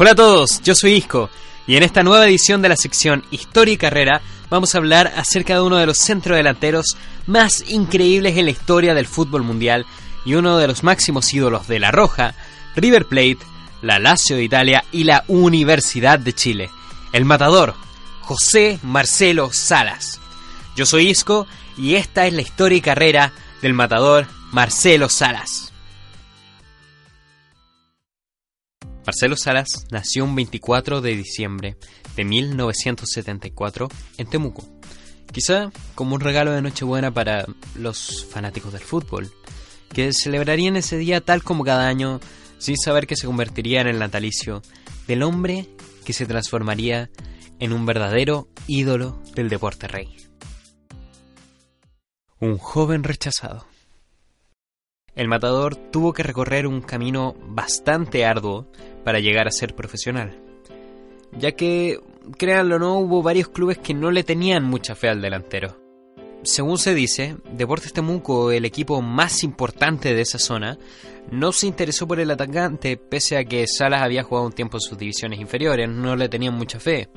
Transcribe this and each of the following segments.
Hola a todos, yo soy Isco y en esta nueva edición de la sección Historia y Carrera vamos a hablar acerca de uno de los centrodelanteros más increíbles en la historia del fútbol mundial y uno de los máximos ídolos de La Roja, River Plate, la Lazio de Italia y la Universidad de Chile, el matador José Marcelo Salas. Yo soy Isco y esta es la historia y carrera del matador Marcelo Salas. Marcelo Salas nació un 24 de diciembre de 1974 en Temuco. Quizá como un regalo de Nochebuena para los fanáticos del fútbol, que celebrarían ese día tal como cada año, sin saber que se convertiría en el natalicio del hombre que se transformaría en un verdadero ídolo del deporte rey. Un joven rechazado. El matador tuvo que recorrer un camino bastante arduo para llegar a ser profesional, ya que, créanlo o no, hubo varios clubes que no le tenían mucha fe al delantero. Según se dice, Deportes Temuco, el equipo más importante de esa zona, no se interesó por el atacante pese a que Salas había jugado un tiempo en sus divisiones inferiores, no le tenían mucha fe.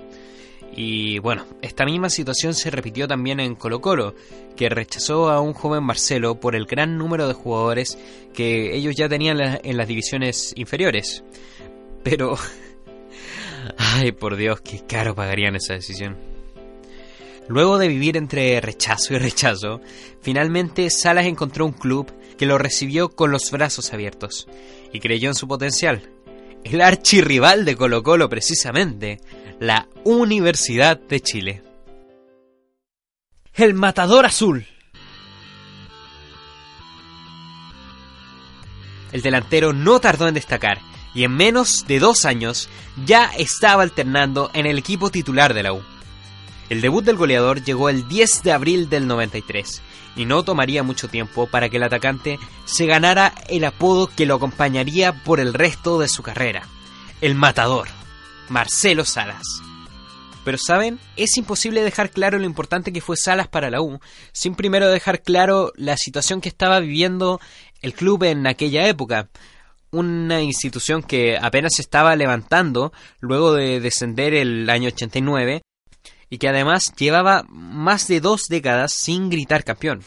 Y bueno, esta misma situación se repitió también en Colo Colo, que rechazó a un joven Marcelo por el gran número de jugadores que ellos ya tenían en las divisiones inferiores. Pero... Ay, por Dios, qué caro pagarían esa decisión. Luego de vivir entre rechazo y rechazo, finalmente Salas encontró un club que lo recibió con los brazos abiertos y creyó en su potencial. El archirrival de Colo Colo precisamente, la Universidad de Chile. El Matador Azul. El delantero no tardó en destacar y en menos de dos años ya estaba alternando en el equipo titular de la U. El debut del goleador llegó el 10 de abril del 93 y no tomaría mucho tiempo para que el atacante se ganara el apodo que lo acompañaría por el resto de su carrera, el Matador. Marcelo Salas. Pero saben, es imposible dejar claro lo importante que fue Salas para la U, sin primero dejar claro la situación que estaba viviendo el club en aquella época. Una institución que apenas estaba levantando luego de descender el año 89 y que además llevaba más de dos décadas sin gritar campeón.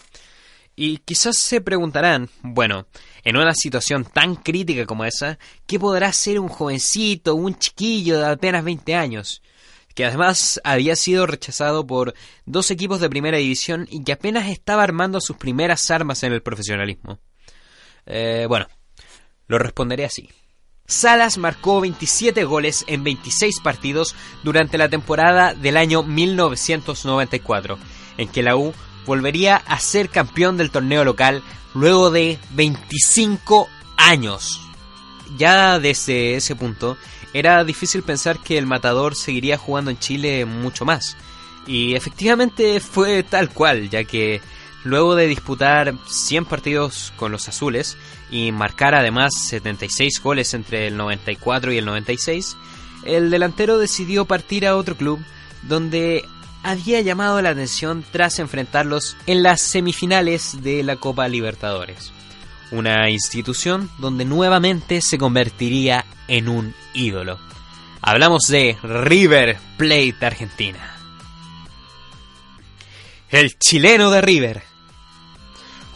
Y quizás se preguntarán, bueno, en una situación tan crítica como esa, ¿qué podrá ser un jovencito, un chiquillo de apenas 20 años? Que además había sido rechazado por dos equipos de primera división y que apenas estaba armando sus primeras armas en el profesionalismo. Eh, bueno, lo responderé así. Salas marcó 27 goles en 26 partidos durante la temporada del año 1994, en que la U volvería a ser campeón del torneo local luego de 25 años. Ya desde ese punto era difícil pensar que el matador seguiría jugando en Chile mucho más. Y efectivamente fue tal cual, ya que luego de disputar 100 partidos con los azules y marcar además 76 goles entre el 94 y el 96, el delantero decidió partir a otro club donde había llamado la atención tras enfrentarlos en las semifinales de la Copa Libertadores. Una institución donde nuevamente se convertiría en un ídolo. Hablamos de River Plate Argentina. El chileno de River.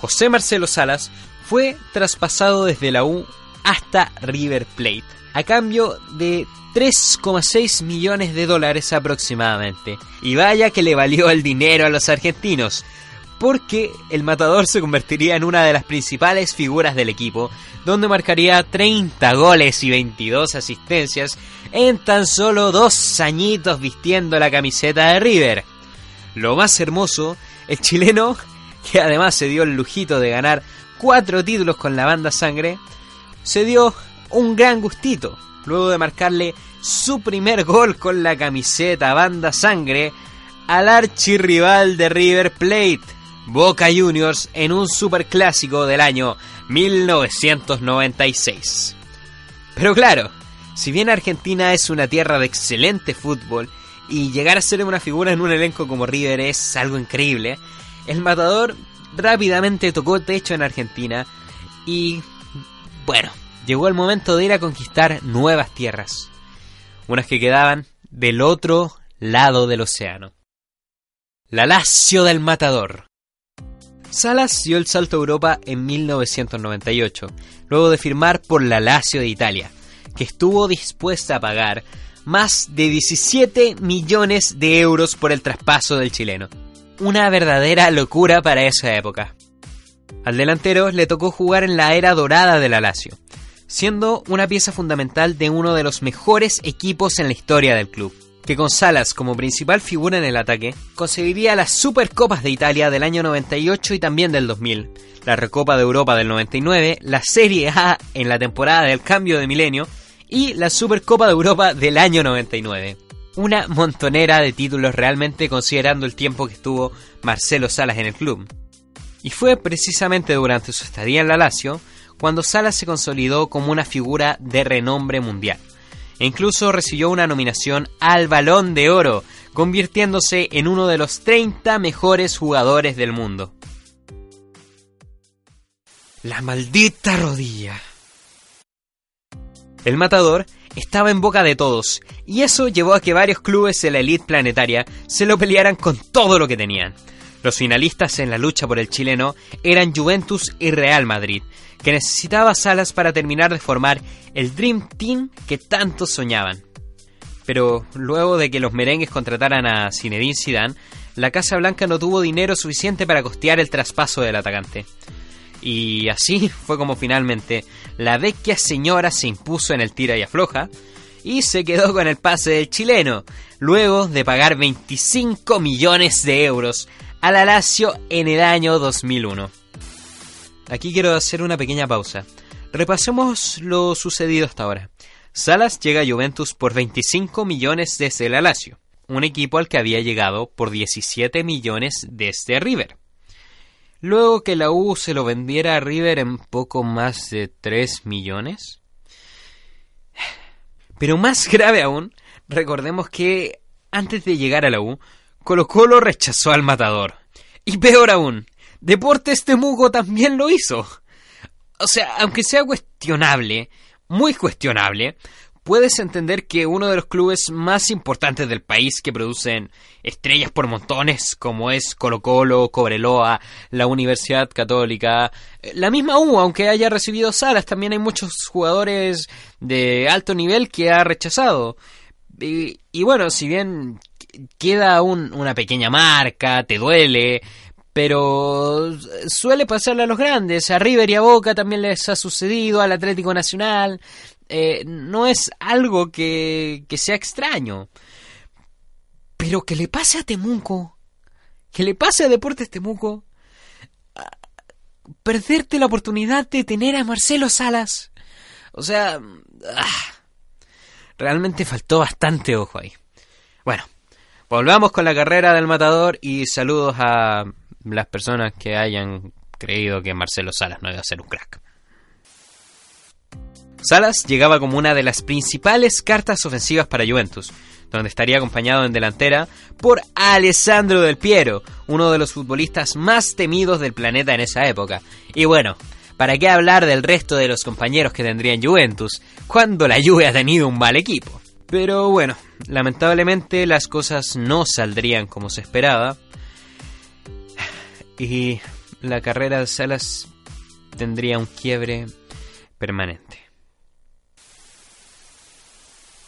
José Marcelo Salas fue traspasado desde la U hasta River Plate a cambio de 3,6 millones de dólares aproximadamente. Y vaya que le valió el dinero a los argentinos, porque el matador se convertiría en una de las principales figuras del equipo, donde marcaría 30 goles y 22 asistencias en tan solo dos añitos vistiendo la camiseta de River. Lo más hermoso, el chileno, que además se dio el lujito de ganar cuatro títulos con la banda sangre, se dio un gran gustito, luego de marcarle su primer gol con la camiseta banda sangre al archirrival de River Plate, Boca Juniors, en un superclásico del año 1996. Pero claro, si bien Argentina es una tierra de excelente fútbol y llegar a ser una figura en un elenco como River es algo increíble, el matador rápidamente tocó techo en Argentina y bueno, llegó el momento de ir a conquistar nuevas tierras. unas que quedaban del otro lado del océano. La Lazio del Matador. Salas dio el salto a Europa en 1998, luego de firmar por la Lazio de Italia, que estuvo dispuesta a pagar más de 17 millones de euros por el traspaso del chileno. Una verdadera locura para esa época. Al delantero le tocó jugar en la era dorada de la Lazio, siendo una pieza fundamental de uno de los mejores equipos en la historia del club, que con Salas como principal figura en el ataque, conseguiría las Supercopas de Italia del año 98 y también del 2000, la Recopa de Europa del 99, la Serie A en la temporada del cambio de milenio y la Supercopa de Europa del año 99. Una montonera de títulos realmente considerando el tiempo que estuvo Marcelo Salas en el club. Y fue precisamente durante su estadía en la Lazio cuando Salas se consolidó como una figura de renombre mundial. E incluso recibió una nominación al Balón de Oro, convirtiéndose en uno de los 30 mejores jugadores del mundo. La maldita rodilla. El matador estaba en boca de todos, y eso llevó a que varios clubes de la elite planetaria se lo pelearan con todo lo que tenían. Los finalistas en la lucha por el chileno eran Juventus y Real Madrid, que necesitaba salas para terminar de formar el Dream Team que tantos soñaban. Pero luego de que los merengues contrataran a Zinedine Zidane, la Casa Blanca no tuvo dinero suficiente para costear el traspaso del atacante. Y así fue como finalmente la vecchia señora se impuso en el tira y afloja y se quedó con el pase del chileno, luego de pagar 25 millones de euros a la Lazio en el año 2001. Aquí quiero hacer una pequeña pausa. Repasemos lo sucedido hasta ahora. Salas llega a Juventus por 25 millones desde la Lazio, un equipo al que había llegado por 17 millones desde River. Luego que la U se lo vendiera a River en poco más de 3 millones. Pero más grave aún, recordemos que antes de llegar a la U, Colo Colo rechazó al matador. Y peor aún, Deportes Temuco también lo hizo. O sea, aunque sea cuestionable, muy cuestionable, puedes entender que uno de los clubes más importantes del país que producen estrellas por montones, como es Colo Colo, Cobreloa, la Universidad Católica, la misma U, aunque haya recibido salas, también hay muchos jugadores de alto nivel que ha rechazado. Y, y bueno, si bien queda un, una pequeña marca, te duele, pero suele pasarle a los grandes, a River y a Boca también les ha sucedido, al Atlético Nacional, eh, no es algo que, que sea extraño. Pero que le pase a Temuco, que le pase a Deportes Temuco, perderte la oportunidad de tener a Marcelo Salas. O sea, ah, realmente faltó bastante ojo ahí. Bueno, volvamos con la carrera del matador y saludos a las personas que hayan creído que Marcelo Salas no iba a ser un crack. Salas llegaba como una de las principales cartas ofensivas para Juventus, donde estaría acompañado en delantera por Alessandro Del Piero, uno de los futbolistas más temidos del planeta en esa época. Y bueno, ¿para qué hablar del resto de los compañeros que tendrían Juventus cuando la Juve ha tenido un mal equipo? Pero bueno, lamentablemente las cosas no saldrían como se esperaba y la carrera de Salas tendría un quiebre permanente.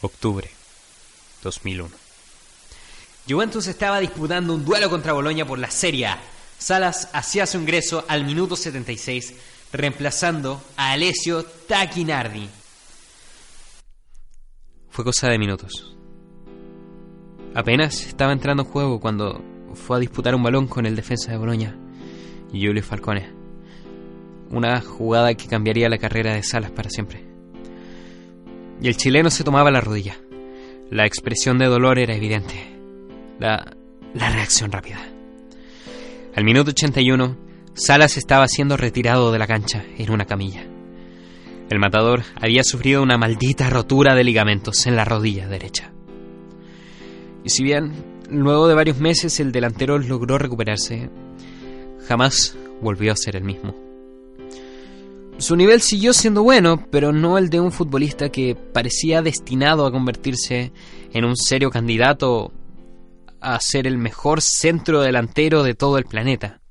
Octubre 2001. Juventus estaba disputando un duelo contra Boloña por la Serie A. Salas hacía su ingreso al minuto 76, reemplazando a Alessio Tacchinardi. Fue cosa de minutos. Apenas estaba entrando en juego cuando fue a disputar un balón con el defensa de Boloña, Julio Falcone. Una jugada que cambiaría la carrera de Salas para siempre. Y el chileno se tomaba la rodilla. La expresión de dolor era evidente. La, la reacción rápida. Al minuto 81, Salas estaba siendo retirado de la cancha en una camilla. El matador había sufrido una maldita rotura de ligamentos en la rodilla derecha. Y si bien luego de varios meses el delantero logró recuperarse, jamás volvió a ser el mismo. Su nivel siguió siendo bueno, pero no el de un futbolista que parecía destinado a convertirse en un serio candidato a ser el mejor centro delantero de todo el planeta.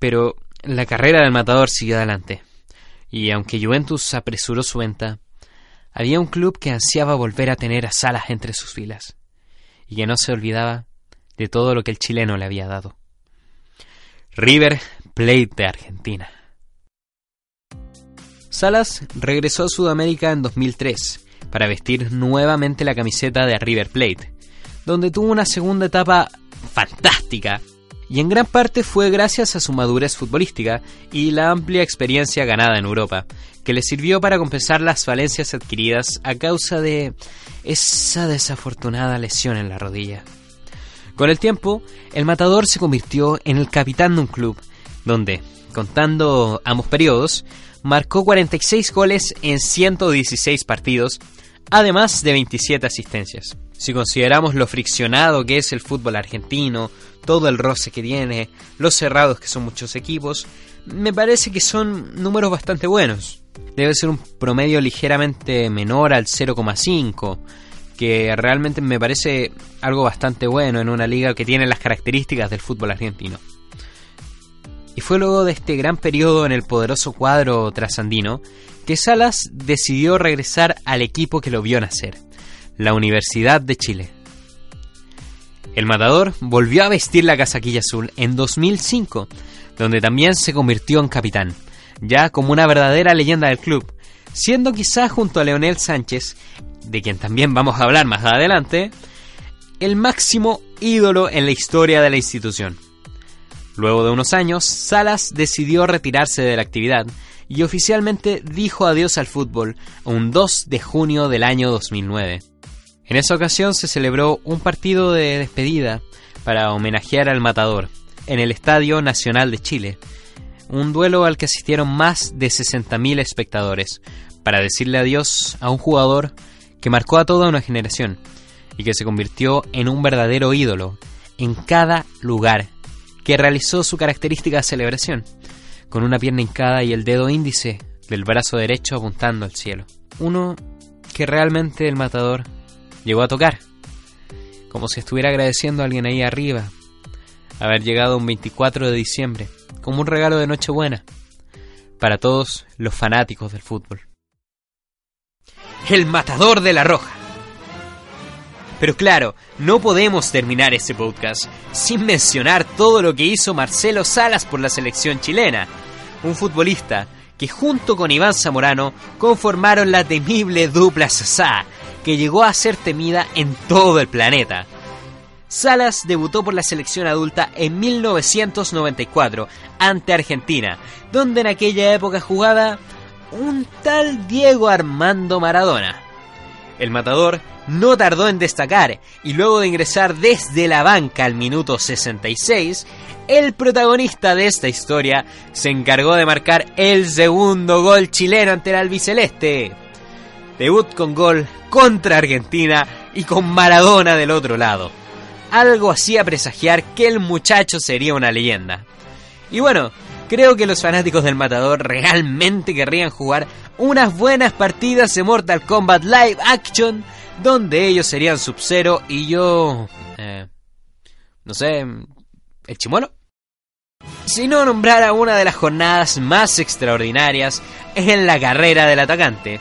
Pero la carrera del matador siguió adelante, y aunque Juventus apresuró su venta, había un club que ansiaba volver a tener a Salas entre sus filas, y que no se olvidaba de todo lo que el chileno le había dado. River Plate de Argentina. Salas regresó a Sudamérica en 2003 para vestir nuevamente la camiseta de River Plate, donde tuvo una segunda etapa fantástica y en gran parte fue gracias a su madurez futbolística y la amplia experiencia ganada en Europa, que le sirvió para compensar las falencias adquiridas a causa de esa desafortunada lesión en la rodilla. Con el tiempo, el matador se convirtió en el capitán de un club, donde, contando ambos periodos, marcó 46 goles en 116 partidos, además de 27 asistencias. Si consideramos lo friccionado que es el fútbol argentino, todo el roce que tiene, los cerrados que son muchos equipos, me parece que son números bastante buenos. Debe ser un promedio ligeramente menor al 0,5, que realmente me parece algo bastante bueno en una liga que tiene las características del fútbol argentino. Y fue luego de este gran periodo en el poderoso cuadro trasandino que Salas decidió regresar al equipo que lo vio nacer, la Universidad de Chile. El matador volvió a vestir la casaquilla azul en 2005, donde también se convirtió en capitán, ya como una verdadera leyenda del club, siendo quizá junto a Leonel Sánchez, de quien también vamos a hablar más adelante, el máximo ídolo en la historia de la institución. Luego de unos años, Salas decidió retirarse de la actividad y oficialmente dijo adiós al fútbol un 2 de junio del año 2009. En esa ocasión se celebró un partido de despedida para homenajear al matador en el Estadio Nacional de Chile, un duelo al que asistieron más de 60.000 espectadores para decirle adiós a un jugador que marcó a toda una generación y que se convirtió en un verdadero ídolo en cada lugar que realizó su característica celebración, con una pierna hincada y el dedo índice del brazo derecho apuntando al cielo. Uno que realmente el matador llegó a tocar, como si estuviera agradeciendo a alguien ahí arriba, haber llegado un 24 de diciembre, como un regalo de Nochebuena, para todos los fanáticos del fútbol. El matador de la roja. Pero claro, no podemos terminar este podcast sin mencionar todo lo que hizo Marcelo Salas por la selección chilena, un futbolista que junto con Iván Zamorano conformaron la temible dupla Sasá, que llegó a ser temida en todo el planeta. Salas debutó por la selección adulta en 1994 ante Argentina, donde en aquella época jugaba un tal Diego Armando Maradona. El matador no tardó en destacar y luego de ingresar desde la banca al minuto 66, el protagonista de esta historia se encargó de marcar el segundo gol chileno ante el albiceleste. Debut con gol contra Argentina y con Maradona del otro lado. Algo hacía presagiar que el muchacho sería una leyenda. Y bueno, creo que los fanáticos del Matador realmente querrían jugar unas buenas partidas de Mortal Kombat Live Action donde ellos serían Sub-Zero y yo... Eh, no sé... ¿El chimuelo? Si no nombrara una de las jornadas más extraordinarias en la carrera del atacante.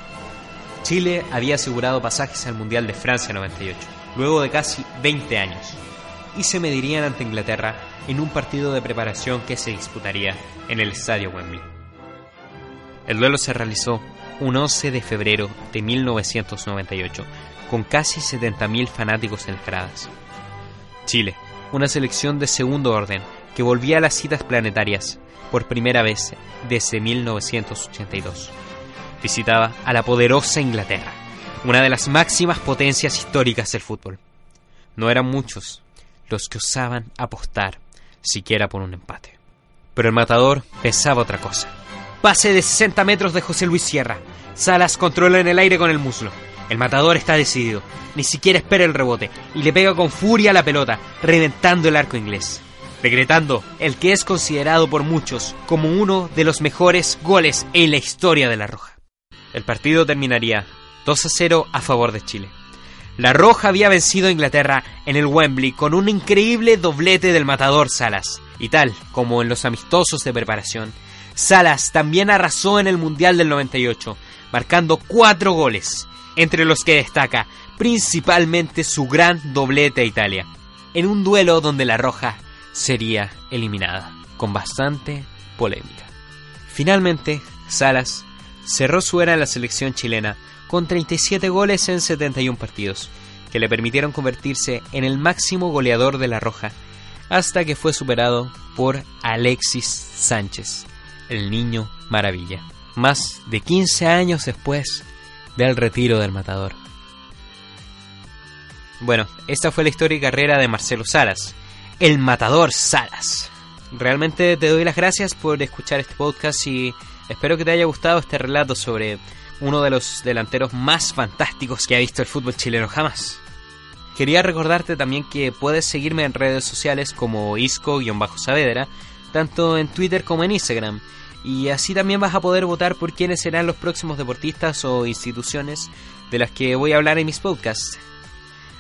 Chile había asegurado pasajes al Mundial de Francia 98, luego de casi 20 años, y se medirían ante Inglaterra en un partido de preparación que se disputaría en el Estadio Wembley. El duelo se realizó un 11 de febrero de 1998 con casi 70.000 fanáticos en las gradas. Chile, una selección de segundo orden que volvía a las citas planetarias por primera vez desde 1982. Visitaba a la poderosa Inglaterra, una de las máximas potencias históricas del fútbol. No eran muchos los que osaban apostar siquiera por un empate. Pero el matador pensaba otra cosa. Pase de 60 metros de José Luis Sierra. Salas controla en el aire con el muslo. El matador está decidido, ni siquiera espera el rebote y le pega con furia la pelota, reventando el arco inglés. decretando el que es considerado por muchos como uno de los mejores goles en la historia de La Roja. El partido terminaría 2 a 0 a favor de Chile. La Roja había vencido a Inglaterra en el Wembley con un increíble doblete del matador Salas, y tal como en los amistosos de preparación, Salas también arrasó en el Mundial del 98, marcando cuatro goles, entre los que destaca principalmente su gran doblete a Italia, en un duelo donde la Roja sería eliminada, con bastante polémica. Finalmente, Salas cerró su era en la selección chilena con 37 goles en 71 partidos, que le permitieron convertirse en el máximo goleador de la Roja, hasta que fue superado por Alexis Sánchez, el niño maravilla, más de 15 años después del retiro del matador. Bueno, esta fue la historia y carrera de Marcelo Salas, el matador Salas. Realmente te doy las gracias por escuchar este podcast y espero que te haya gustado este relato sobre uno de los delanteros más fantásticos que ha visto el fútbol chileno jamás. Quería recordarte también que puedes seguirme en redes sociales como isco-saavedra, tanto en Twitter como en Instagram, y así también vas a poder votar por quiénes serán los próximos deportistas o instituciones de las que voy a hablar en mis podcasts.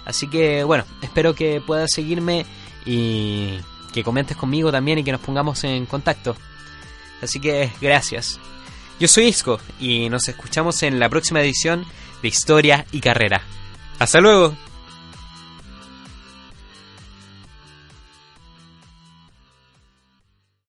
Así que bueno, espero que puedas seguirme y que comentes conmigo también y que nos pongamos en contacto. Así que gracias. Yo soy Isco y nos escuchamos en la próxima edición de Historia y Carrera. Hasta luego.